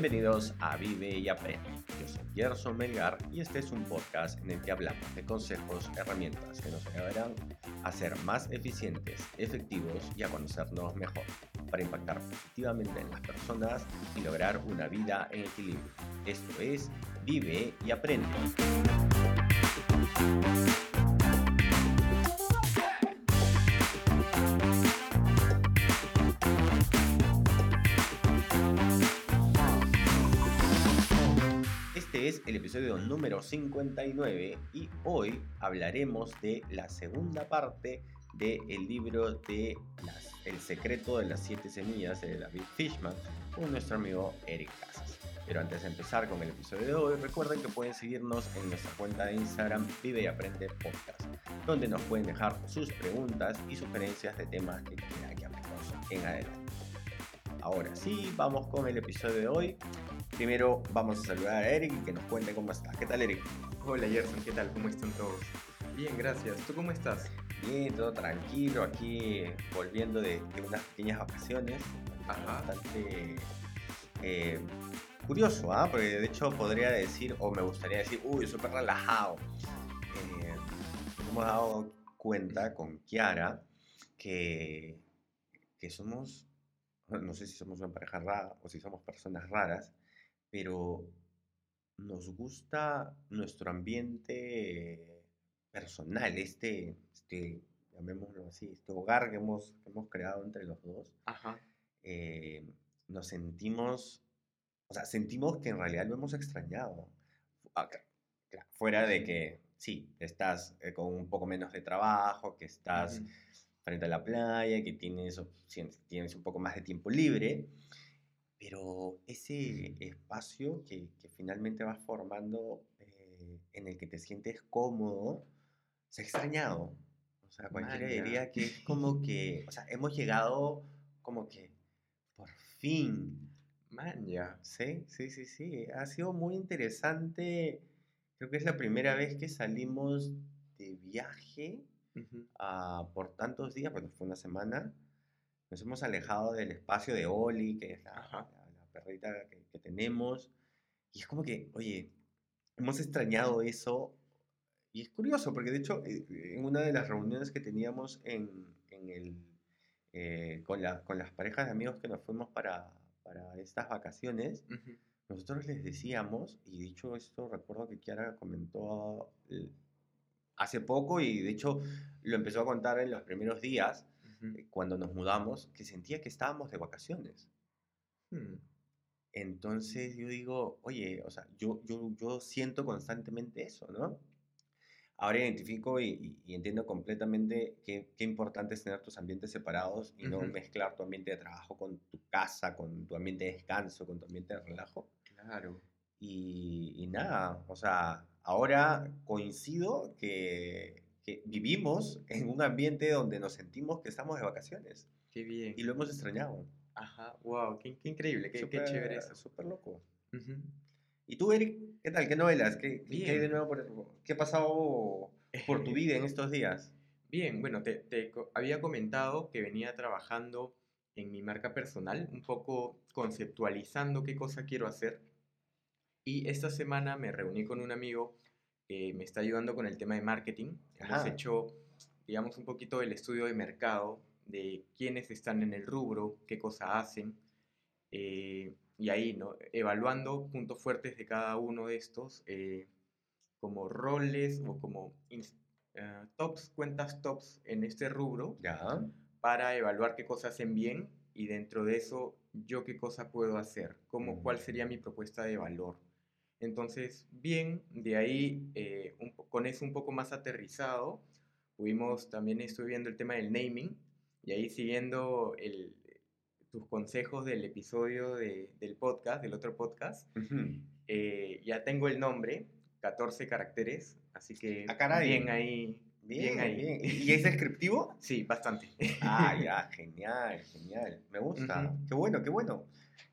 Bienvenidos a Vive y Aprende. Yo soy Gerson Melgar y este es un podcast en el que hablamos de consejos, herramientas que nos ayudarán a ser más eficientes, efectivos y a conocernos mejor para impactar positivamente en las personas y lograr una vida en equilibrio. Esto es Vive y Aprende. Episodio número 59 y hoy hablaremos de la segunda parte del libro de las, El secreto de las siete semillas de David Fishman con nuestro amigo Eric Casas. Pero antes de empezar con el episodio de hoy, recuerden que pueden seguirnos en nuestra cuenta de Instagram Vive y Aprende Podcast, donde nos pueden dejar sus preguntas y sugerencias de temas que quieran que hablemos en adelante. Ahora sí, vamos con el episodio de hoy. Primero vamos a saludar a Eric y que nos cuente cómo está. ¿Qué tal, Eric? Hola Gerson, ¿qué tal? ¿Cómo están todos? Bien, gracias. ¿Tú cómo estás? Bien, todo tranquilo, aquí volviendo de, de unas pequeñas vacaciones. Ajá. Bastante eh, curioso, ¿ah? Porque de hecho podría decir, o me gustaría decir, uy, súper relajado. Eh, hemos dado cuenta con Kiara que, que somos, no sé si somos una pareja rara o si somos personas raras, pero nos gusta nuestro ambiente personal, este, este llamémoslo así, este hogar que hemos, que hemos creado entre los dos. Ajá. eh, nos sentimos, o sea, sentimos que en realidad lo hemos extrañado. Ah, Fuera de que, sí, estás eh, con un poco menos de trabajo, que estás. Frente a la playa, que tienes, tienes un poco más de tiempo libre, pero ese espacio que, que finalmente vas formando, eh, en el que te sientes cómodo, se ha extrañado. O sea, cualquiera diría que es como que, o sea, hemos llegado como que por fin. Man, ya. Sí, sí, sí, sí. Ha sido muy interesante. Creo que es la primera vez que salimos de viaje Ujú. ah, por tantos días, bueno, fue una semana. Nos hemos alejado del espacio de Oli, que es la, la- la perrita que, que tenemos. Y es como que, oye, hemos extrañado eso. Y es curioso, porque de hecho, eh, en una de las reuniones que teníamos en, en el, eh, con, la- con las parejas de amigos que nos fuimos para, para estas vacaciones, Ujú. nosotros les decíamos, y dicho esto, recuerdo que Kiara comentó hace poco, y de hecho lo empezó a contar en los primeros días, Ujú. eh, cuando nos mudamos, que sentía que estábamos de vacaciones. Hmm. Entonces yo digo, oye, o sea, yo, yo, yo siento constantemente eso, ¿no? Ahora identifico y, y- entiendo completamente qué, qué importante es tener tus ambientes separados y no Ujú. mezclar tu ambiente de trabajo con tu casa, con tu ambiente de descanso, con tu ambiente de relajo. Claro. Y, y nada, o sea, ahora coincido que, que vivimos en un ambiente donde nos sentimos que estamos de vacaciones Qué bien. y lo hemos extrañado. Ajá. Wow, qué, qué increíble, qué, qué Súper- chévere eso. Súper loco. Ujú. ¿Y tú, Eric? ¿Qué tal? ¿Qué novelas? ¿Qué, qué- qué hay de nuevo por, qué ha pasado por tu vida en estos días? Bien, bueno, te, te había comentado que venía trabajando en mi marca personal, un poco conceptualizando qué cosa quiero hacer. Y esta semana me reuní con un amigo que me está ayudando con el tema de marketing. Hemos Ajá. hecho, digamos, un poquito el estudio de mercado, de quiénes están en el rubro, qué cosa hacen. eh, y ahí, ¿no? Evaluando puntos fuertes de cada uno de estos, eh, como roles o como eh, tops, cuentas tops en este rubro Ya. para evaluar qué cosas hacen bien y dentro de eso yo qué cosa puedo hacer, cómo, cuál sería mi propuesta de valor. Entonces, bien, de ahí eh, un con eso un poco más aterrizado, pudimos, también estoy viendo el tema del naming y ahí siguiendo el, tus consejos del episodio de- del podcast, del otro podcast, Ujú. eh, ya tengo el nombre, 14 caracteres, así que Ah, bien ahí. Bien, ahí. bien. ¿Y es descriptivo? Sí, bastante. Ah, ya, genial, genial. Me gusta. Ujú. Qué bueno, qué bueno.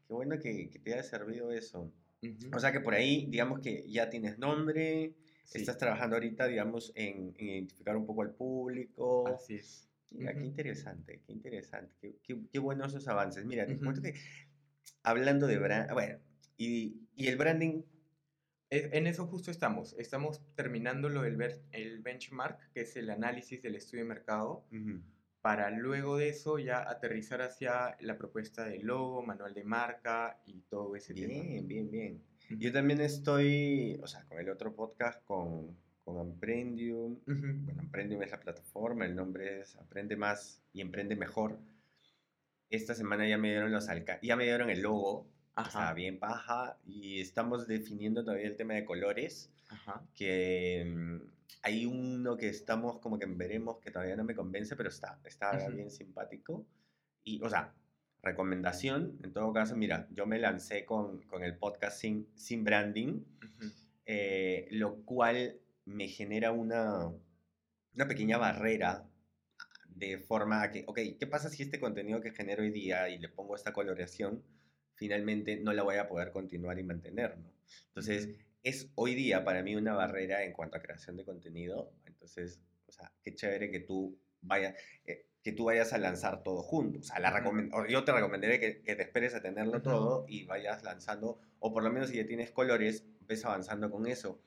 Qué bueno que, que te haya servido eso. Ujú. O sea que por ahí, digamos que ya tienes nombre, Sí, estás trabajando ahorita, digamos, en, en identificar un poco al público. así es. Mira, qué Ujú. interesante, qué interesante, qué, qué, qué buenos esos avances. Mira, te cuento que hablando de brand, bueno, ¿Y, y el branding? Es- En eso justo estamos. Estamos terminando lo del ver- el benchmark, que es el análisis del estudio de mercado, Ujú. Para luego de eso ya aterrizar hacia la propuesta de logo, manual de marca y todo ese tema. Bien, bien, bien. Yo también estoy, o sea, con el otro podcast, con, con Emprendium. Ujú. Bueno, Emprendium es la plataforma, el nombre es Aprende Más y Emprende Mejor. Esta semana ya me dieron los alca ya me dieron el logo, o sea, Ajá, bien paja, y estamos definiendo todavía el tema de colores, ajá. que mm, hay uno que estamos como que veremos que todavía no me convence, pero está, está bien simpático. Y, o sea, recomendación, en todo caso, mira, yo me lancé con, con el podcast sin, sin branding, eh, lo cual me genera una, una pequeña barrera de forma a que, ok, ¿qué pasa si este contenido que genero hoy día y le pongo esta coloración, finalmente no la voy a poder continuar y mantener, ¿no? Entonces, es hoy día para mí una barrera en cuanto a creación de contenido. Entonces, o sea, qué chévere que tú vayas, eh, que tú vayas a lanzar todo junto. O sea, la yo te recomendaré que, que te esperes a tenerlo Ujú. todo y vayas lanzando, o por lo menos si ya tienes colores, ves avanzando con eso.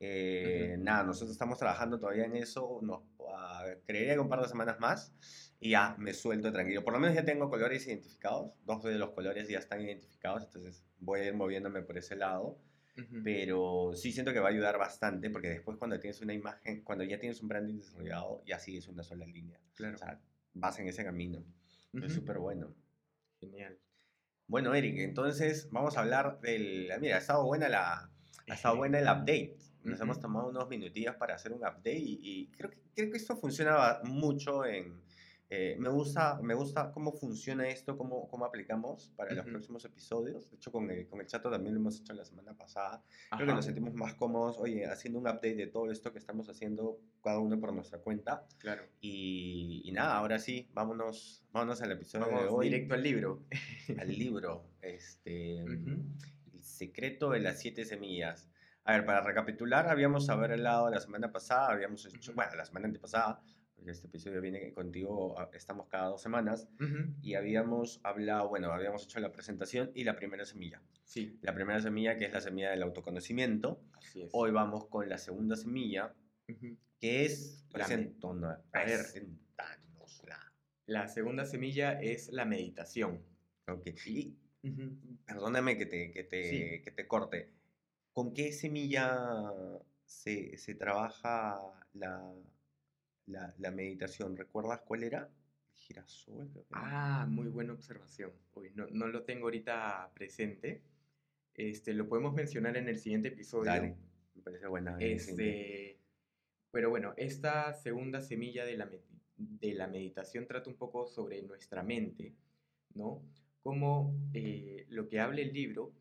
Eh, Ujú. Nada, nosotros estamos trabajando todavía en eso, nos, ah, creería que un par de semanas más y ya me suelto tranquilo. Por lo menos ya tengo colores identificados, dos de los colores ya están identificados, entonces voy a ir moviéndome por ese lado pero sí siento que va a ayudar bastante porque después cuando tienes una imagen, cuando ya tienes un branding desarrollado, ya sigues una sola línea. Claro. O sea, vas en ese camino. Es Ujú. súper bueno. Genial. Bueno, Eric, entonces vamos a hablar del... Mira, ha estado buena la... Ha estado buena el update. Nos Ujú. hemos tomado unos minutillos para hacer un update y, y creo, que, creo que esto funciona mucho en... eh, me, gusta, me gusta cómo funciona esto, cómo, cómo aplicamos para los Ujú. próximos episodios. De hecho, con el, con el chato también lo hemos hecho la semana pasada. Creo que Ajá, nos sentimos más cómodos, oye, haciendo un update de todo esto que estamos haciendo, cada uno por nuestra cuenta. Claro. Y, y nada, ahora sí, vámonos, vámonos al episodio de Vamos hoy, directo al libro. al libro, este, Ujú. El secreto de las siete semillas. A ver, para recapitular, habíamos hablado la semana pasada, habíamos hecho, bueno, la semana antepasada, este episodio viene contigo, a- estamos cada dos semanas, Ujú. y habíamos hablado, bueno, habíamos hecho la presentación y la primera semilla. Sí, La primera semilla, que es la semilla del autoconocimiento, así es. Hoy vamos con la segunda semilla, Ujú. que es... La presentona- A ver. presentánosla. La segunda semilla es la meditación. Ok. Y Ujú. perdóname que te, que te, Sí. que te corte. ¿Con qué semilla se, se trabaja la, la, la meditación? ¿Recuerdas cuál era? Girasol. Ah, muy buena observación. Uy, no, no lo tengo ahorita presente. Este, lo podemos mencionar en el siguiente episodio. Dale, me parece buena. Este, pero bueno, esta segunda semilla de la, de la meditación trata un poco sobre nuestra mente, ¿no? Cómo eh, lo que habla el libro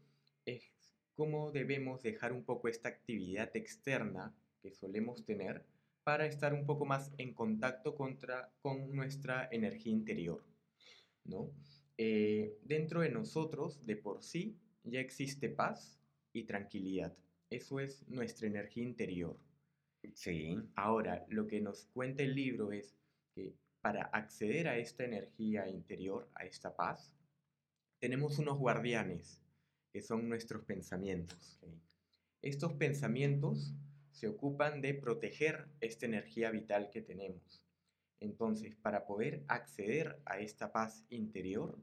es cómo debemos dejar un poco esta actividad externa que solemos tener para estar un poco más en contacto contra, con nuestra energía interior, ¿no? Eh, dentro de nosotros, de por sí, ya existe paz y tranquilidad. Eso es nuestra energía interior. Sí. Ahora, lo que nos cuenta el libro es que para acceder a esta energía interior, a esta paz, tenemos unos guardianes, que son nuestros pensamientos. Estos pensamientos se ocupan de proteger esta energía vital que tenemos. Entonces, para poder acceder a esta paz interior,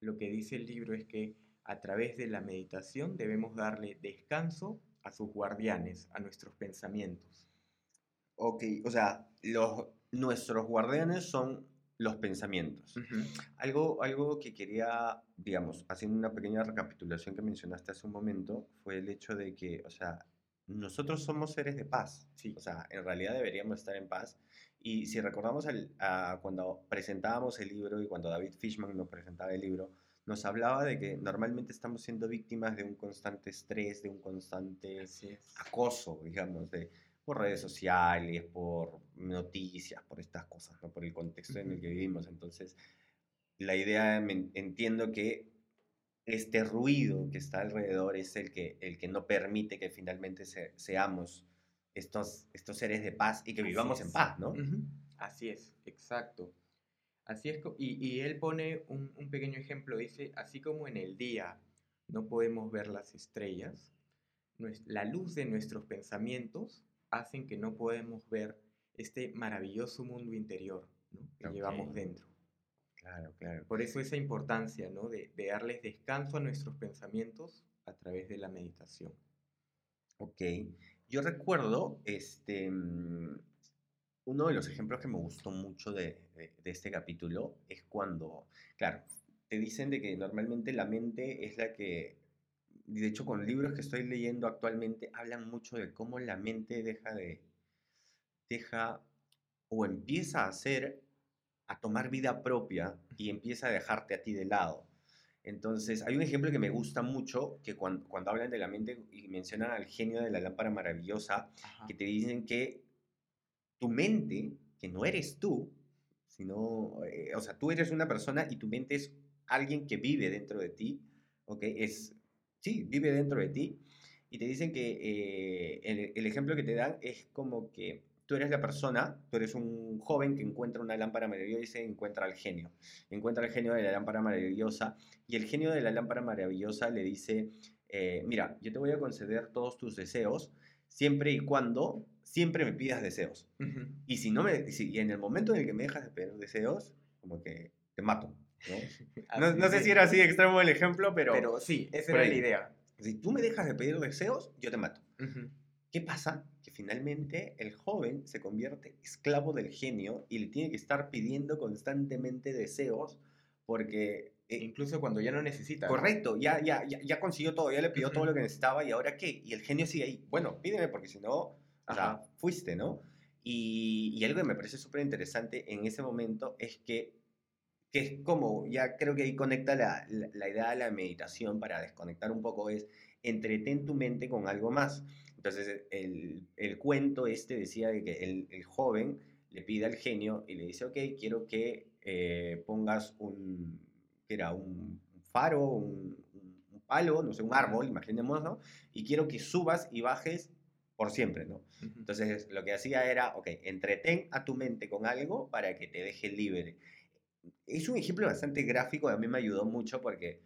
lo que dice el libro es que a través de la meditación debemos darle descanso a sus guardianes, a nuestros pensamientos. Ok, o sea, los, nuestros guardianes son los pensamientos. Algo, algo que quería, digamos, haciendo una pequeña recapitulación que mencionaste hace un momento, fue el hecho de que, o sea, nosotros somos seres de paz. Sí. O sea, en realidad deberíamos estar en paz. Y si recordamos el- a cuando presentábamos el libro y cuando David Fishman nos presentaba el libro, nos hablaba de que normalmente estamos siendo víctimas de un constante estrés, de un constante acoso, digamos, de, por redes sociales, por noticias, por estas cosas, ¿no? por el contexto en el que vivimos. Entonces, la idea, entiendo que este ruido que está alrededor es el que, el que no permite que finalmente se- seamos estos, estos seres de paz y que Así vivamos en es. paz, ¿no? Así es, exacto. Así es, y, y él pone un, un pequeño ejemplo, dice, así como en el día no podemos ver las estrellas, la luz de nuestros pensamientos hacen que no podemos ver este maravilloso mundo interior que llevamos dentro. Claro, claro. Por eso esa importancia ¿no? de, darles descanso a nuestros pensamientos a través de la meditación. Ok. Yo recuerdo, este, mm, uno de los ejemplos que me gustó mucho de, este capítulo es cuando, claro, te dicen de que normalmente la mente es la que, de hecho con libros que estoy leyendo actualmente, hablan mucho de cómo la mente deja de, deja o empieza a hacer, a tomar vida propia y empieza a dejarte a ti de lado. Entonces, hay un ejemplo que me gusta mucho, que cuando, cuando hablan de la mente y mencionan al genio de la lámpara maravillosa, que te dicen que tu mente, que no eres tú, sino, eh, o sea, tú eres una persona y tu mente es alguien que vive dentro de ti, ¿ok? Es, sí, vive dentro de ti. Y te dicen que eh, el, el, ejemplo que te dan es como que tú eres la persona, tú eres un joven que encuentra una lámpara maravillosa y encuentra al genio. Encuentra al genio de la lámpara maravillosa y el genio de la lámpara maravillosa le dice, eh, mira, yo te voy a conceder todos tus deseos siempre y cuando siempre me pidas deseos. Y si no me, si, en el momento en el que me dejas de pedir deseos, como que te mato. No, no, sé si era así extremo el ejemplo, pero... Pero sí, esa era la idea. Si tú me dejas de pedir deseos, yo te mato. ¿Qué pasa? Que finalmente el joven se convierte esclavo del genio y le tiene que estar pidiendo constantemente deseos porque... E incluso cuando ya no necesita. Correcto, Ya, ya, ya, consiguió todo, ya le pidió todo lo que necesitaba y ahora qué? Y el genio sigue ahí. Bueno, pídeme porque si no, o sea, fuiste, ¿no? Y, y, algo que me parece súper interesante en ese momento es que, que es como, ya creo que ahí conecta la, la, la idea de la meditación para desconectar un poco, es entretén tu mente con algo más. Entonces, el, el cuento este decía de que el, el, joven le pide al genio y le dice, ok, quiero que eh, pongas un, era un, faro, un, un, palo, no sé, un árbol, imaginemos, ¿no? Y quiero que subas y bajes por siempre, ¿no? Entonces, lo que hacía era, ok, entretén a tu mente con algo para que te deje libre. Es un ejemplo bastante gráfico, a mí me ayudó mucho porque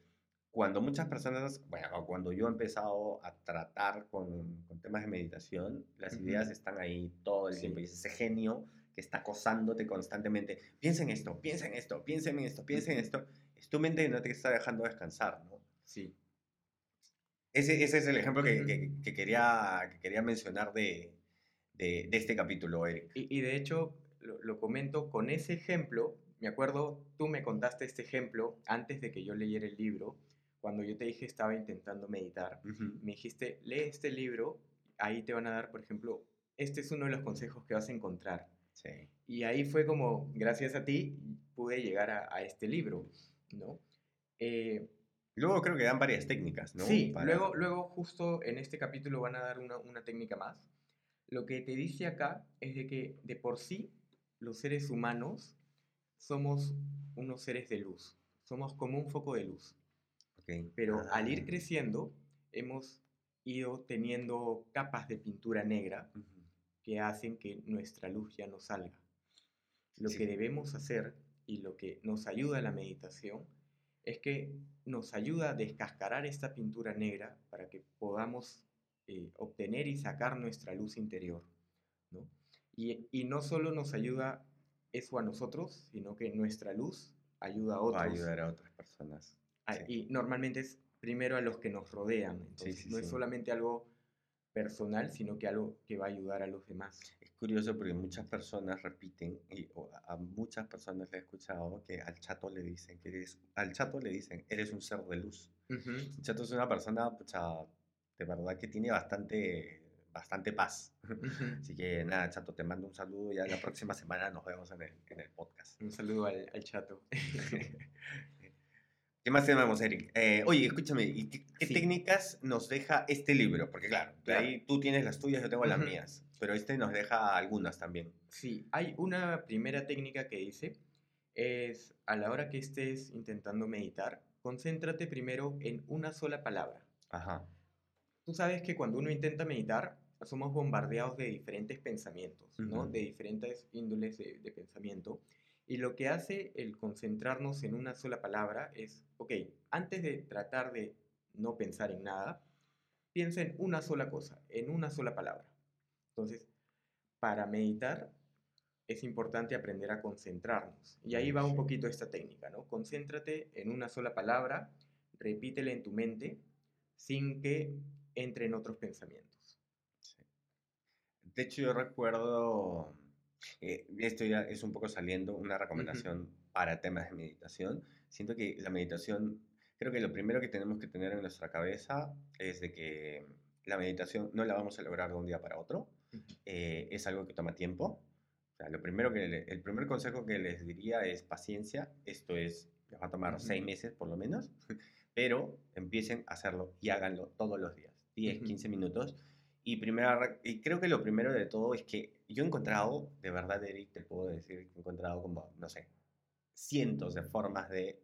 cuando muchas personas, bueno, cuando yo he empezado a tratar con, con temas de meditación, las ideas están ahí todo el tiempo. Y es ese genio que está acosándote constantemente. Piensa en esto, piensa en esto, piensa en esto, piensa en esto. Es tu mente que no te está dejando descansar, ¿no? Sí. Ese, ese es el ejemplo que, que, quería, que quería mencionar de, de, de este capítulo, Eric. Y, y de hecho, lo, lo comento con ese ejemplo. Me acuerdo, tú me contaste este ejemplo antes de que yo leyera el libro cuando yo te dije estaba intentando meditar, me dijiste, lee este libro, ahí te van a dar, por ejemplo, este es uno de los consejos que vas a encontrar. Y ahí fue como, gracias a ti, pude llegar a, este libro, ¿no? Eh, luego creo que dan varias técnicas, ¿no? Sí, luego, luego justo en este capítulo van a dar una, una técnica más. Lo que te dice acá es de que de por sí los seres humanos somos unos seres de luz, somos como un foco de luz. Pero al ir ah. creciendo, hemos ido teniendo capas de pintura negra que hacen que nuestra luz ya no salga. Lo que debemos hacer y lo que nos ayuda a la meditación es que nos ayuda a descascarar esta pintura negra para que podamos eh, obtener y sacar nuestra luz interior. Y, y, no solo nos ayuda eso a nosotros, sino que nuestra luz ayuda a otros. Va a ayudar a otras personas. Y normalmente es primero a los que nos rodean. Entonces, no es solamente algo personal, sino que algo que va a ayudar a los demás. Es curioso porque muchas personas repiten, y a muchas personas le he escuchado que al chato le dicen que eres, al chato le dicen, eres un ser de luz. El chato es una persona, de verdad que tiene bastante, bastante paz. Así que nada, chato, te mando un saludo. Ya la próxima semana nos vemos en el, en el podcast. Un saludo al, al chato. ¿Qué más tenemos, Eric? Eh, oye, escúchame, ¿y qué, técnicas nos deja este libro? Porque claro, ahí tú tienes las tuyas, yo tengo las mías, pero este nos deja algunas también. Sí, hay una primera técnica que dice, es a la hora que estés intentando meditar, concéntrate primero en una sola palabra. Ajá. Tú sabes que cuando uno intenta meditar, somos bombardeados de diferentes pensamientos, ¿no? De diferentes índoles de, de pensamiento. Y lo que hace el concentrarnos en una sola palabra es, ok, antes de tratar de no pensar en nada, piensa en una sola cosa, en una sola palabra. Entonces, para meditar es importante aprender a concentrarnos. Y ahí va un poquito esta técnica, ¿no? Concéntrate en una sola palabra, repítela en tu mente sin que entren otros pensamientos. De hecho, yo recuerdo, eh, esto ya es un poco saliendo, una recomendación para temas de meditación. Siento que la meditación, creo que lo primero que tenemos que tener en nuestra cabeza es de que la meditación no la vamos a lograr de un día para otro. Eh, es algo que toma tiempo. O sea, lo primero que el primer consejo que les diría es paciencia. Esto es, les va a tomar seis meses por lo menos, pero empiecen a hacerlo y háganlo todos los días, 10, 15 minutos. Y, primera, y creo que lo primero de todo es que yo he encontrado, de verdad, Eric, te puedo decir que he encontrado como, no sé, cientos de formas de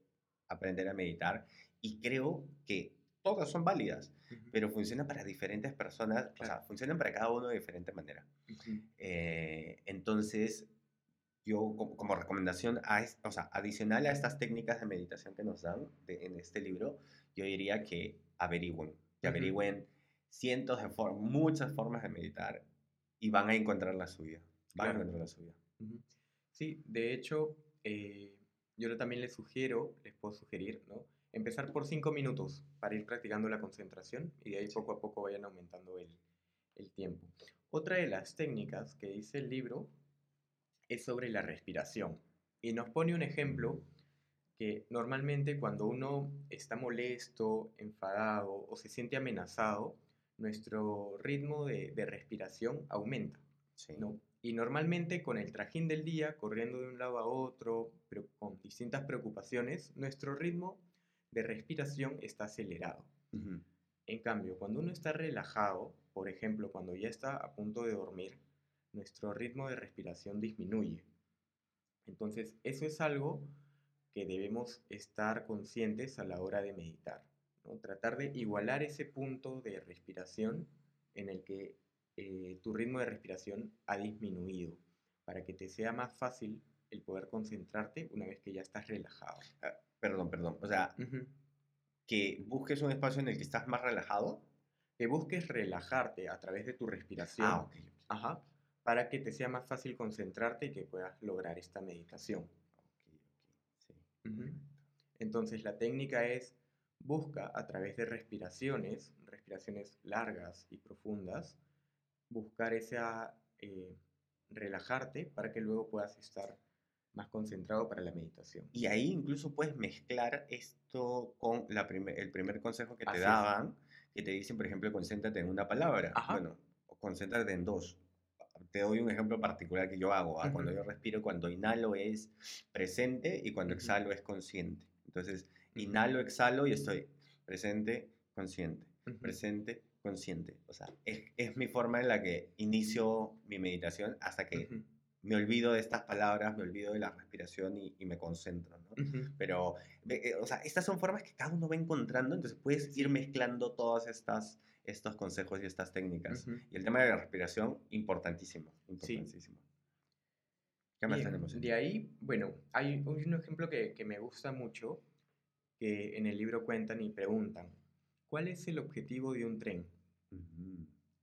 aprender a meditar y creo que todas son válidas, pero funcionan para diferentes personas, o sea, funcionan para cada uno de diferente manera. Eh, entonces, yo como, recomendación, a, o sea, adicional a estas técnicas de meditación que nos dan en este libro, yo diría que averigüen, que averigüen cientos de formas, muchas formas de meditar y van a encontrar la suya. Van a encontrar la suya. Sí, de hecho, eh, yo también les sugiero, les puedo sugerir, ¿no? Empezar por cinco minutos para ir practicando la concentración y de ahí poco a poco vayan aumentando el, el tiempo. Otra de las técnicas que dice el libro es sobre la respiración y nos pone un ejemplo que normalmente cuando uno está molesto, enfadado o se siente amenazado, nuestro ritmo de, respiración aumenta. ¿no? Y normalmente con el trajín del día, corriendo de un lado a otro, pero con distintas preocupaciones, nuestro ritmo de respiración está acelerado. En cambio, cuando uno está relajado, por ejemplo, cuando ya está a punto de dormir, nuestro ritmo de respiración disminuye. Entonces, eso es algo que debemos estar conscientes a la hora de meditar. Tratar de igualar ese punto de respiración en el que eh, tu ritmo de respiración ha disminuido, para que te sea más fácil el poder concentrarte una vez que ya estás relajado. Ah, perdón, perdón. O sea, que busques un espacio en el que estás más relajado. Que busques relajarte a través de tu respiración. Ah, Ajá. Para que te sea más fácil concentrarte y que puedas lograr esta meditación. Entonces, la técnica es busca a través de respiraciones, respiraciones largas y profundas, buscar esa eh, relajarte para que luego puedas estar más concentrado para la meditación. Y ahí incluso puedes mezclar esto con la el primer consejo que te daban, que te dicen, por ejemplo, concéntrate en una palabra. Bueno, concéntrate en dos. Te doy un ejemplo particular que yo hago. ¿ah? Cuando yo respiro, cuando inhalo es presente y cuando exhalo es consciente. Entonces, inhalo, exhalo y estoy presente, consciente, presente, consciente. O sea, es, mi forma en la que inicio mi meditación hasta que me olvido de estas palabras, me olvido de la respiración y, me concentro, ¿no? Pero, eh, o sea, estas son formas que cada uno va encontrando, entonces puedes ir mezclando todas estas estos consejos y estas técnicas. Y el tema de la respiración, importantísimo, importantísimo. ¿Qué más tenemos? De ahí, bueno, hay un ejemplo que, que me gusta mucho, que en el libro cuentan y preguntan, ¿cuál es el objetivo de un tren?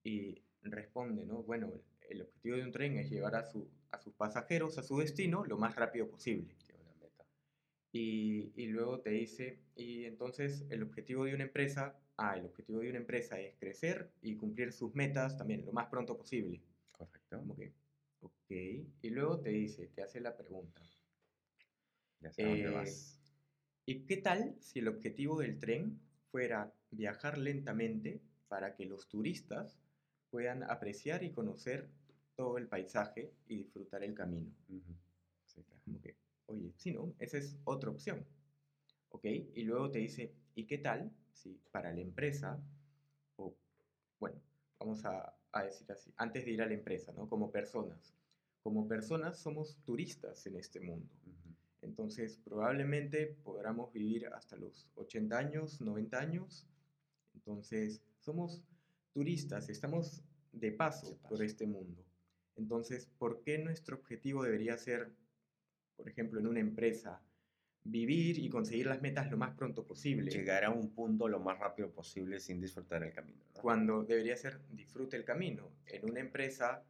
Y responde, ¿no? Bueno, el objetivo de un tren es llevar a, su, a sus pasajeros a su destino lo más rápido posible. Y, y, luego te dice, y entonces el objetivo de una empresa, ah, el objetivo de una empresa es crecer y cumplir sus metas también lo más pronto posible. Correcto. Como que, ok. Y luego te dice, te hace la pregunta. Ya sé dónde eh, vas. ¿Y qué tal si el objetivo del tren fuera viajar lentamente para que los turistas puedan apreciar y conocer todo el paisaje y disfrutar el camino? Como que, oye, sí, ¿no? Esa es otra opción. ¿Ok? Y luego te dice, ¿y qué tal si para la empresa, o bueno, vamos a, a decir así, antes de ir a la empresa, ¿no? Como personas. Como personas somos turistas en este mundo. Entonces, probablemente podamos vivir hasta los 80 años, 90 años. Entonces, somos turistas, estamos de paso, por este mundo. Entonces, ¿por qué nuestro objetivo debería ser, por ejemplo, en una empresa, vivir y conseguir las metas lo más pronto posible. Llegar a un punto lo más rápido posible sin disfrutar el camino. Cuando debería ser disfrute el camino. En una empresa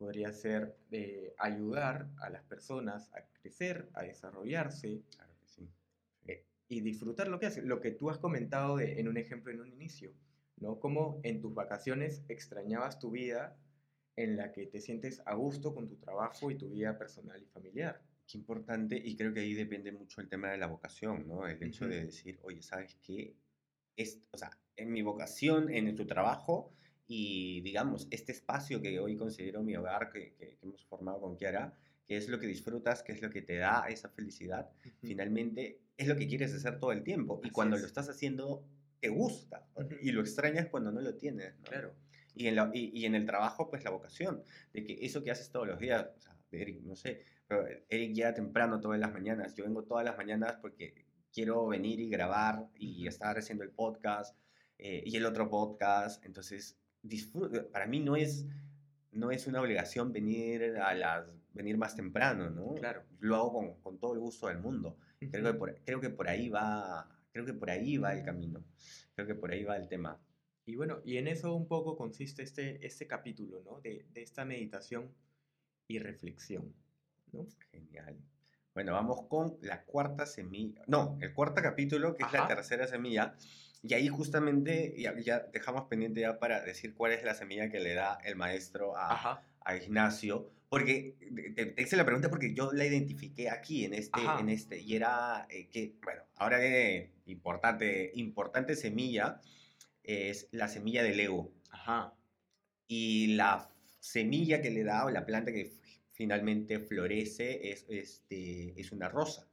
podría ser de ayudar a las personas a crecer, a desarrollarse Claro que sí. eh, y disfrutar lo que hacen. Lo que tú has comentado de- en un ejemplo en un inicio, ¿no? Como en tus vacaciones extrañabas tu vida en la que te sientes a gusto con tu trabajo y tu vida personal y familiar. Qué importante, y creo que ahí depende mucho el tema de la vocación, ¿no? El hecho de Ujú. decir, oye, ¿sabes qué? Es, o sea, en mi vocación, en tu trabajo, y digamos, este espacio que hoy considero mi hogar, que, que- que hemos formado con Kiara, que es lo que disfrutas, que es lo que te da esa felicidad, Ujú. finalmente es lo que quieres hacer todo el tiempo. Y Así cuando es. lo estás haciendo, te gusta. Ujú. Y lo extrañas cuando no lo tienes, ¿no? Claro. Y en, la- y, y en el trabajo, pues la vocación, de que eso que haces todos los días, o sea, Eric, no sé, pero Eric llega temprano todas las mañanas, yo vengo todas las mañanas porque quiero venir y grabar y estar haciendo el podcast eh, y el otro podcast, entonces disfruto, para mí no es, no es una obligación venir a las venir más temprano, ¿no? Claro. Lo hago con, con todo el gusto del mundo. Creo que, por, creo que por ahí va, creo que por ahí va el camino. Creo que por ahí va el tema. Y bueno, y en eso un poco consiste este, este capítulo, ¿no? De, de esta meditación y reflexión, ¿no? Genial. Bueno, vamos con la cuarta semilla. No, el cuarto capítulo, que es la Ajá. tercera semilla. Y ahí justamente ya, ya dejamos pendiente ya para decir cuál es la semilla que le da el maestro a, Ajá. a Ignacio. Porque te, te hice la pregunta porque yo la identifiqué aquí en este, Ajá. en este y era eh, que, bueno, ahora viene importante, importante semilla, es la semilla del ego. Ajá. Y la semilla que le da o la planta que finalmente florece es, este, es una rosa.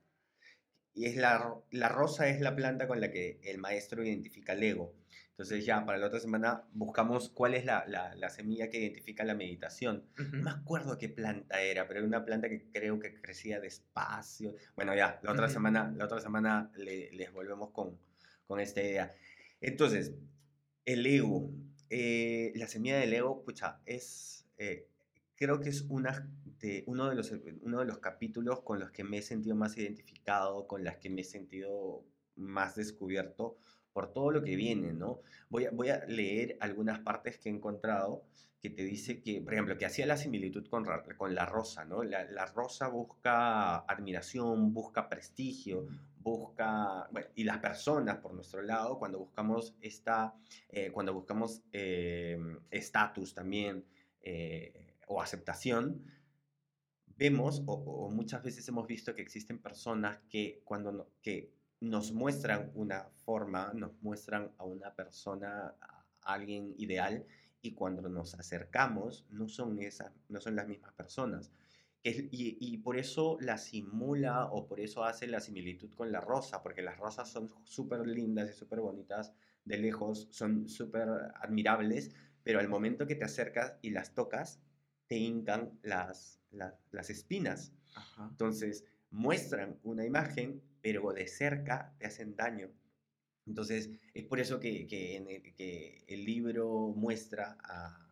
Y es la, la rosa es la planta con la que el maestro identifica el ego. Entonces ya para la otra semana buscamos cuál es la, la- la semilla que identifica la meditación. No me acuerdo qué planta era, pero era una planta que creo que crecía despacio. Bueno, ya, la otra semana, la otra semana le- les volvemos con, con esta idea. Entonces, el ego. eh, la semilla del ego, pucha, es. eh, creo que es una de, uno, de los, uno de los capítulos con los que me he sentido más identificado, con las que me he sentido más descubierto por todo lo que viene, ¿no? Voy a, voy a leer algunas partes que he encontrado que te dice que, por ejemplo, que hacía la similitud con, con la rosa, ¿no? La, la rosa busca admiración, busca prestigio, busca, bueno, y las personas por nuestro lado, cuando buscamos esta, eh, cuando buscamos eh, estatus también eh, o aceptación, vemos o, o muchas veces hemos visto que existen personas que cuando no- que nos muestran una forma, nos muestran a una persona, a alguien ideal, y cuando nos acercamos no son, esas, no son las mismas personas. Y, y por eso la simula o por eso hace la similitud con la rosa, porque las rosas son súper lindas y súper bonitas de lejos, son súper admirables, pero al momento que te acercas y las tocas, te hincan las, las, las espinas. Ajá. Entonces, muestran una imagen, pero de cerca te hacen daño. Entonces, es por eso que, que en el, que el libro muestra a,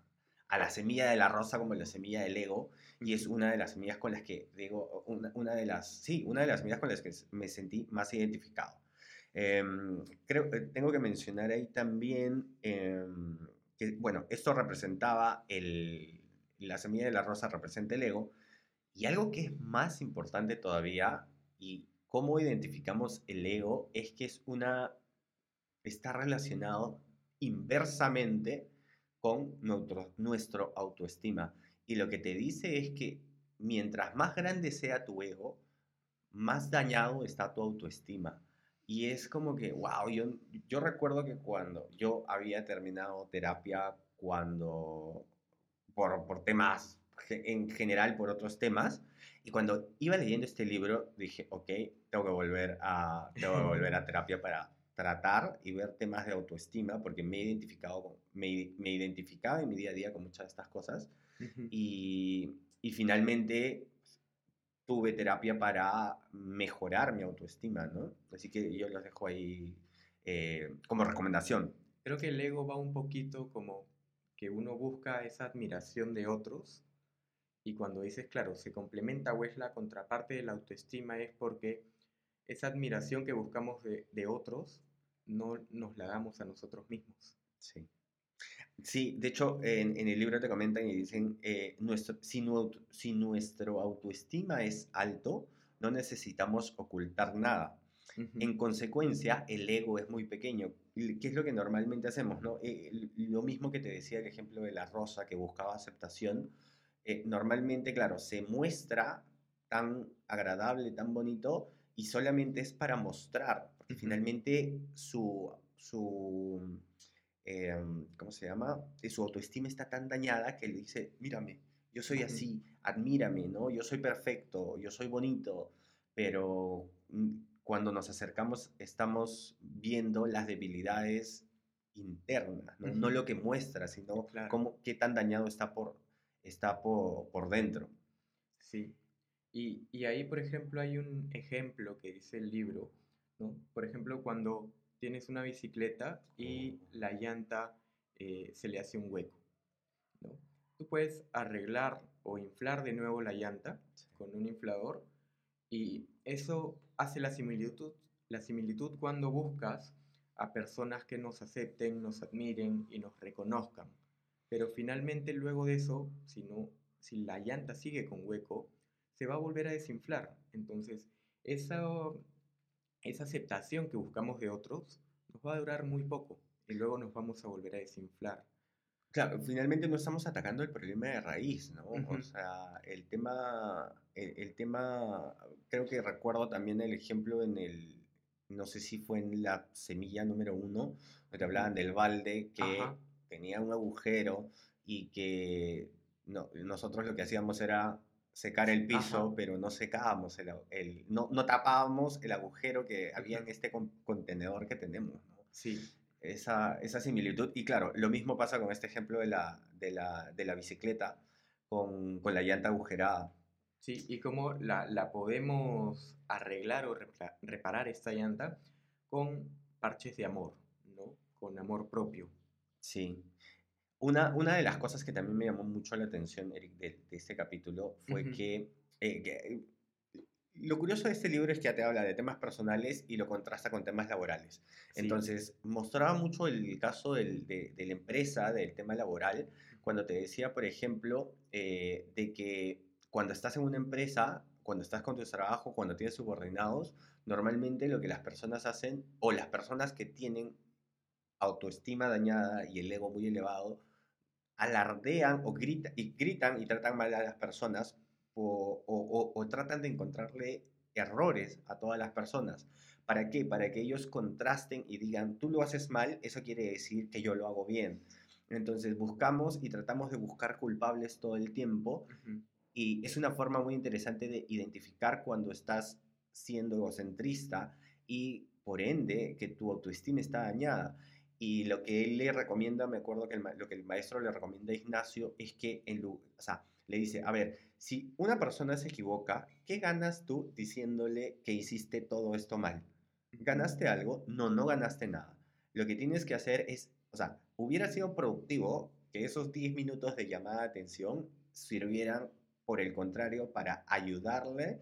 a la semilla de la rosa como la semilla del ego, y es una de las semillas con las que, digo, una, una de las, sí, una de las semillas con las que me sentí más identificado. Em, creo que tengo que mencionar ahí también em, que, bueno, esto representaba el, la semilla de la rosa representa el ego, y algo que es más importante todavía, y cómo identificamos el ego, es que es una, está relacionado inversamente con nuestro, nuestro autoestima. Y lo que te dice es que mientras más grande sea tu ego, más dañado está tu autoestima. Y es como que, wow, yo, yo recuerdo que cuando yo había terminado terapia, cuando, por, por temas, en general por otros temas, y cuando iba leyendo este libro, dije, ok, tengo que volver a, tengo que volver a terapia para tratar y ver temas de autoestima, porque me he identificado, con- me, me identificaba en mi día a día con muchas de estas cosas, y, y finalmente tuve terapia para mejorar mi autoestima, ¿no? Así que yo los dejo ahí eh, como recomendación. Creo que el ego va un poquito como que uno busca esa admiración de otros y cuando dices, claro, se complementa o es la contraparte de la autoestima es porque esa admiración que buscamos de, de otros, no nos la damos a nosotros mismos. Sí. Sí, de hecho, en, en el libro te comentan y dicen, eh, nuestro, si, nu- si nuestro autoestima es alto, no necesitamos ocultar nada. En consecuencia, el ego es muy pequeño. Y ¿Qué es lo que normalmente hacemos? ¿no? Eh, lo mismo que te decía el ejemplo de la rosa que buscaba aceptación, eh, normalmente, claro, se muestra tan agradable, tan bonito, y solamente es para mostrar, porque finalmente su, su eh, ¿cómo se llama? Eh, su autoestima está tan dañada que le dice, mírame, yo soy así, admírame, ¿no? Yo soy perfecto, yo soy bonito, pero mm, cuando nos acercamos estamos viendo las debilidades internas, ¿no? No Ujú. lo que muestra, sino Claro. cómo, qué tan dañado está por, está por, por dentro. Sí. Y, y ahí, por ejemplo, hay un ejemplo que dice el libro, ¿no? Por ejemplo, cuando tienes una bicicleta y la llanta eh, se le hace un hueco, ¿no? Tú puedes arreglar o inflar de nuevo la llanta con un inflador y eso hace la similitud, la similitud cuando buscas a personas que nos acepten, nos admiren y nos reconozcan. Pero finalmente luego de eso, si, no, si la llanta sigue con hueco, se va a volver a desinflar. Entonces, esa, esa aceptación que buscamos de otros nos va a durar muy poco y luego nos vamos a volver a desinflar. Claro, finalmente no estamos atacando el problema de raíz, ¿no? O sea, el tema, el, el tema, creo que recuerdo también el ejemplo en el, no sé si fue en la semilla número uno, donde hablaban del balde que Ajá. tenía un agujero y que no, nosotros lo que hacíamos era secar el piso, Ajá. pero no secábamos el, el- no, no tapábamos el agujero que había en este con- contenedor que tenemos, ¿no? Sí, esa, esa similitud. Y claro, lo mismo pasa con este ejemplo de la, de la, de la bicicleta con, con la llanta agujerada. Sí. Y cómo la, la podemos arreglar o reparar esta llanta con parches de amor, ¿no? Con amor propio. Sí. Una, una de las cosas que también me llamó mucho la atención, Eric, de, de este capítulo fue que, eh, que, lo curioso de este libro es que ya te habla de temas personales y lo contrasta con temas laborales. Sí. Entonces, mostraba mucho el caso del- de, de la empresa, del tema laboral, cuando te decía, por ejemplo, eh, de que cuando estás en una empresa, cuando estás con tu trabajo, cuando tienes subordinados, normalmente lo que las personas hacen, o las personas que tienen autoestima dañada y el ego muy elevado, alardean o grita, y gritan y tratan mal a las personas o, o- o- o tratan de encontrarle errores a todas las personas. ¿Para qué? Para que ellos contrasten y digan, tú lo haces mal, eso quiere decir que yo lo hago bien. Entonces buscamos y tratamos de buscar culpables todo el tiempo Ujú. Y es una forma muy interesante de identificar cuando estás siendo egocentrista y por ende que tu autoestima está dañada. Y lo que él le recomienda, me acuerdo que el lo que el maestro le recomienda a Ignacio es que en o sea, le dice, a ver, si una persona se equivoca, ¿qué ganas tú diciéndole que hiciste todo esto mal? ¿Ganaste algo? No, no ganaste nada. Lo que tienes que hacer es, o sea, hubiera sido productivo que esos 10 minutos de llamada de atención sirvieran, por el contrario, para ayudarle,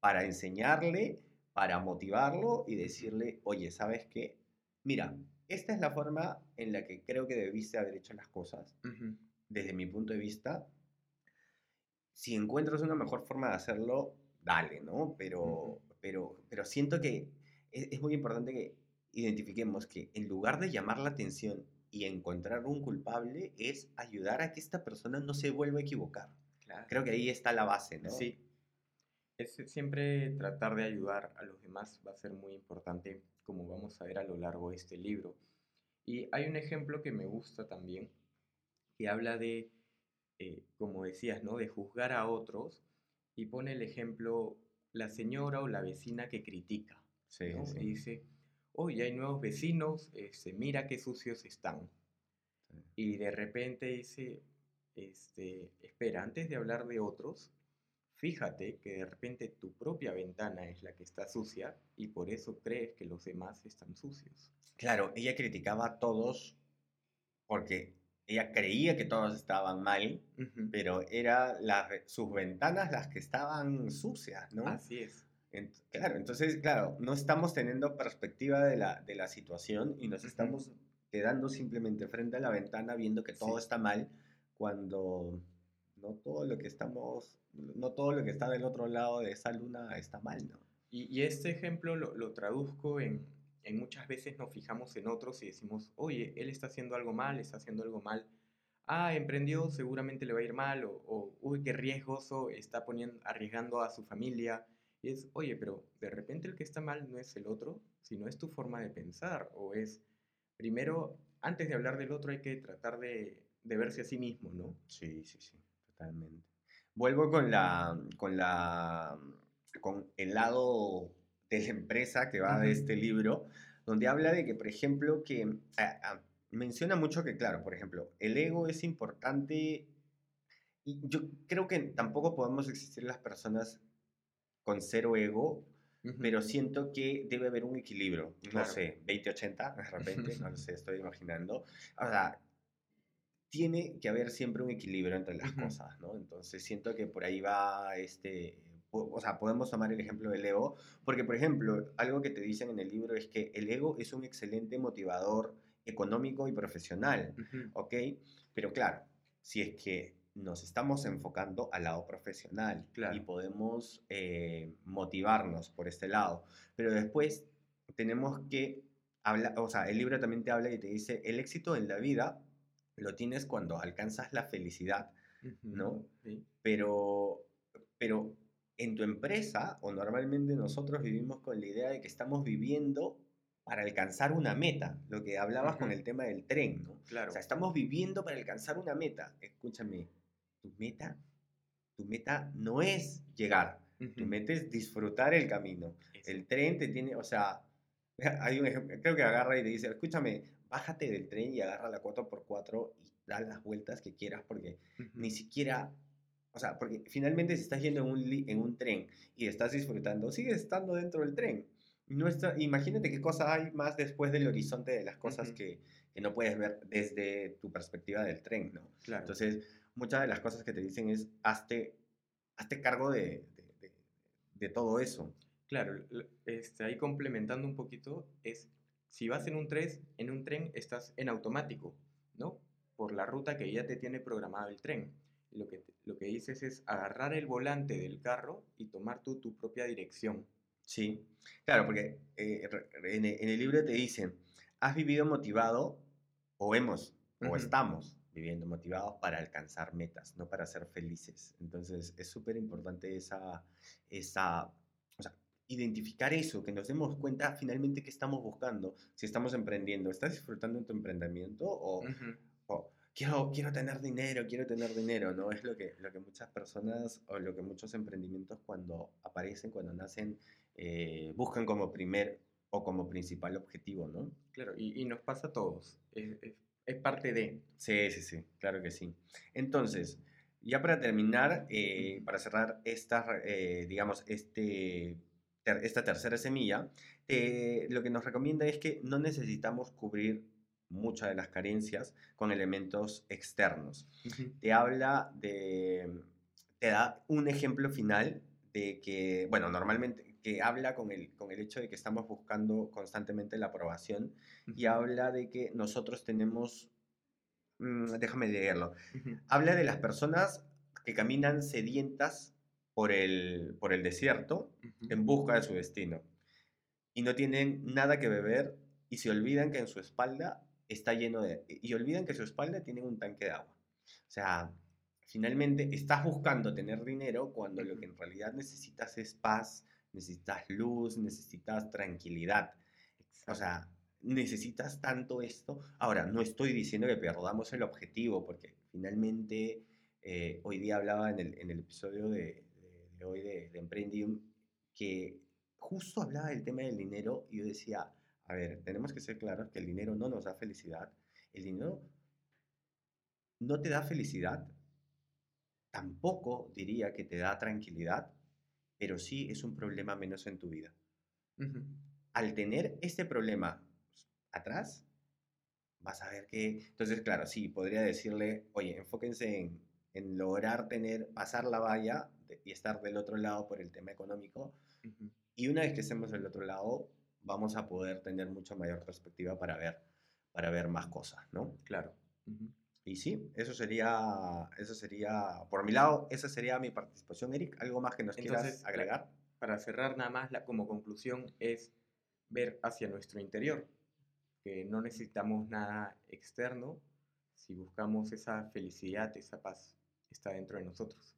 para enseñarle, para motivarlo y decirle, oye, ¿sabes qué? Mira, esta es la forma en la que creo que debiste haber hecho las cosas, Ujú. desde mi punto de vista. Si encuentras una mejor forma de hacerlo, dale, ¿no? Pero, Ujú. pero, pero siento que es, es muy importante que identifiquemos que en lugar de llamar la atención y encontrar un culpable, es ayudar a que esta persona no se vuelva a equivocar. Claro. Creo que ahí está la base, ¿no? Sí. Es siempre tratar de ayudar a los demás va a ser muy importante, como vamos a ver a lo largo de este libro. Y hay un ejemplo que me gusta también, que habla de, eh, como decías, ¿no? De juzgar a otros y pone el ejemplo la señora o la vecina que critica, Sí, ¿no? sí. Y dice, hoy hay nuevos vecinos, este, mira qué sucios están. Sí. Y de repente dice, este, espera, antes de hablar de otros, fíjate que de repente tu propia ventana es la que está sucia y por eso crees que los demás están sucios. Claro, ella criticaba a todos porque ella creía que todos estaban mal, Ujú. pero eran sus ventanas las que estaban sucias, ¿no? Así es. claro, entonces, claro, no estamos teniendo perspectiva de la, de la situación y nos estamos quedando simplemente frente a la ventana viendo que todo está mal cuando no todo lo que estamos, no todo lo que está del otro lado de esa luna está mal, ¿no? Y, y este ejemplo lo, lo traduzco en, en, muchas veces nos fijamos en otros y decimos, oye, él está haciendo algo mal, está haciendo algo mal. Ah, emprendió, seguramente le va a ir mal, o, o uy, qué riesgoso, está poniendo, arriesgando a su familia. Y es, oye, pero de repente el que está mal no es el otro, sino es tu forma de pensar, o es, primero, antes de hablar del otro hay que tratar de, de verse a sí mismo, ¿no? Sí, sí, sí, totalmente. Vuelvo con la, con la, con el lado de la empresa que va de este libro, donde habla de que, por ejemplo, que menciona mucho que, claro, por ejemplo, el ego es importante y yo creo que tampoco podemos existir las personas con cero ego, pero siento que debe haber un equilibrio, no sé, 20-80, de repente, no lo sé, estoy imaginando. O sea, tiene que haber siempre un equilibrio entre las cosas, ¿no? Entonces siento que por ahí va este, o sea, podemos tomar el ejemplo del ego, porque por ejemplo, algo que te dicen en el libro es que el ego es un excelente motivador económico y profesional, ¿ok? Pero claro, si es que nos estamos enfocando al lado profesional y podemos eh, motivarnos por este lado, pero después tenemos que hablar, o sea, el libro también te habla y te dice, el éxito en la vida lo tienes cuando alcanzas la felicidad, ¿no? Pero, pero en tu empresa, o normalmente nosotros vivimos con la idea de que estamos viviendo para alcanzar una meta, lo que hablabas con el tema del tren, ¿no? Claro. O sea, estamos viviendo para alcanzar una meta. Escúchame, tu meta, tu meta no es llegar, tu meta es disfrutar el camino. El tren te tiene, o sea, hay un ejemplo, creo que agarra y te dice, escúchame, bájate del tren y agarra la 4x4 y da las vueltas que quieras porque ni siquiera o sea, porque finalmente si estás yendo en un, en un tren y estás disfrutando, sigues estando dentro del tren. No está, imagínate qué cosas hay más después del horizonte de las cosas que, que, no puedes ver desde tu perspectiva del tren, ¿no? Claro. Entonces, muchas de las cosas que te dicen es, hazte, hazte cargo de, de, de, todo eso. Claro, este, ahí complementando un poquito, es, si vas en un, tres, en un tren, estás en automático, ¿no? Por la ruta que ya te tiene programado el tren lo que, lo que dices es agarrar el volante del carro y tomar tú tu propia dirección. Sí, claro, porque eh, en, el libro te dicen, has vivido motivado o hemos o estamos viviendo motivados para alcanzar metas, no para ser felices. Entonces es súper importante esa, esa, identificar eso, que nos demos cuenta finalmente qué estamos buscando, si estamos emprendiendo, ¿estás disfrutando de tu emprendimiento o, o quiero, quiero tener dinero, quiero tener dinero, ¿no? Es lo que, lo que muchas personas o lo que muchos emprendimientos cuando aparecen, cuando nacen, eh, buscan como primer o como principal objetivo, ¿no? Claro, y, y nos pasa a todos, es, es, parte de... Sí, sí, sí, claro que sí. Entonces, ya para terminar, eh, para cerrar esta, eh, digamos, este, esta tercera semilla, lo que nos recomienda es que no necesitamos cubrir muchas de las carencias con elementos externos. Te habla de, te da un ejemplo final de que, bueno, normalmente, que habla con el, con el hecho de que estamos buscando constantemente la aprobación y habla de que nosotros tenemos, mm, déjame leerlo, habla de las personas que caminan sedientas por el, por el desierto en busca de su destino y no tienen nada que beber y se olvidan que en su espalda está lleno de... Y olvidan que su espalda tiene un tanque de agua. O sea, finalmente estás buscando tener dinero cuando lo que en realidad necesitas es paz, necesitas luz, necesitas tranquilidad. O sea, necesitas tanto esto. Ahora, no estoy diciendo que perdamos el objetivo, porque finalmente eh, hoy día hablaba en el, en el episodio de, de, hoy de, de Emprendium que justo hablaba del tema del dinero y yo decía, a ver, tenemos que ser claros que el dinero no nos da felicidad. El dinero no te da felicidad. Tampoco diría que te da tranquilidad, pero sí es un problema menos en tu vida. Al tener este problema atrás, vas a ver que... Entonces, claro, sí, podría decirle, oye, enfóquense en, lograr tener, pasar la valla y estar del otro lado por el tema económico, Y una vez que estemos del otro lado, vamos a poder tener mucha mayor perspectiva para ver, para ver más cosas, ¿no? Claro. Y sí, eso sería, eso sería, por mi lado, esa sería mi participación, Eric. ¿Algo más que nos quieras agregar? Para cerrar nada más, la, como conclusión es ver hacia nuestro interior, que no necesitamos nada externo si buscamos esa felicidad, esa paz, está dentro de nosotros.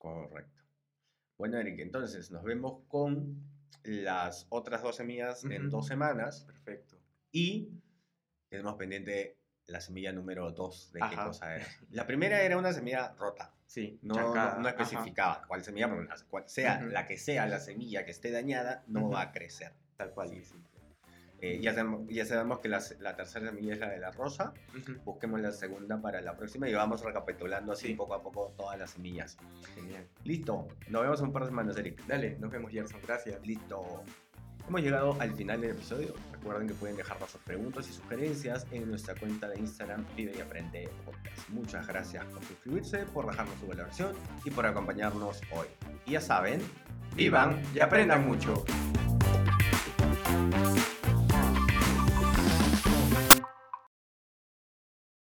Correcto. Bueno, Eric, entonces nos vemos con las otras dos semillas en dos semanas. Perfecto. Y tenemos pendiente la semilla número dos de qué cosa era. La primera era una semilla rota. Sí, no, no, especificaba cuál semilla, pero sea la que sea la semilla que esté dañada, no va a crecer. Tal cual. Sí, eh, ya, sabemos, ya, sabemos, que la, tercera semilla es la de la rosa. Busquemos la segunda para la próxima y vamos recapitulando así poco a poco todas las semillas. Genial. Listo. Nos vemos en un par de semanas, Eric. Dale, nos vemos, Gerson. Gracias. Listo. Hemos llegado al final del episodio. Recuerden que pueden dejarnos sus preguntas y sugerencias en nuestra cuenta de Instagram Vive y Aprende Podcast. Muchas gracias por suscribirse, por dejarnos su valoración y por acompañarnos hoy. Y ya saben, vivan y aprendan mucho.